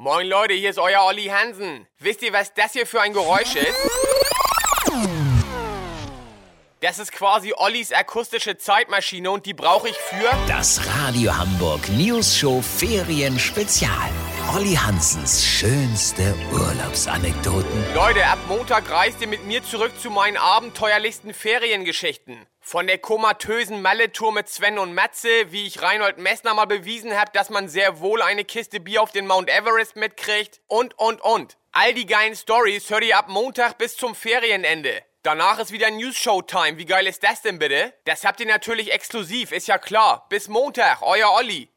Moin Leute, hier ist euer Olli Hansen. Wisst ihr, was das hier für ein Geräusch ist? Das ist quasi Ollis akustische Zeitmaschine und die brauche ich für... Das Radio Hamburg News Show Ferien Spezial. Olli Hansens schönste Urlaubsanekdoten. Leute, ab Montag reist ihr mit mir zurück zu meinen abenteuerlichsten Feriengeschichten. Von der komatösen Malle-Tour mit Sven und Matze, wie ich Reinhold Messner mal bewiesen habe, dass man sehr wohl eine Kiste Bier auf den Mount Everest mitkriegt. Und, und, und. All die geilen Stories hört ihr ab Montag bis zum Ferienende. Danach ist wieder News-Show-Time. Wie geil ist das denn bitte? Das habt ihr natürlich exklusiv, ist ja klar. Bis Montag, euer Olli.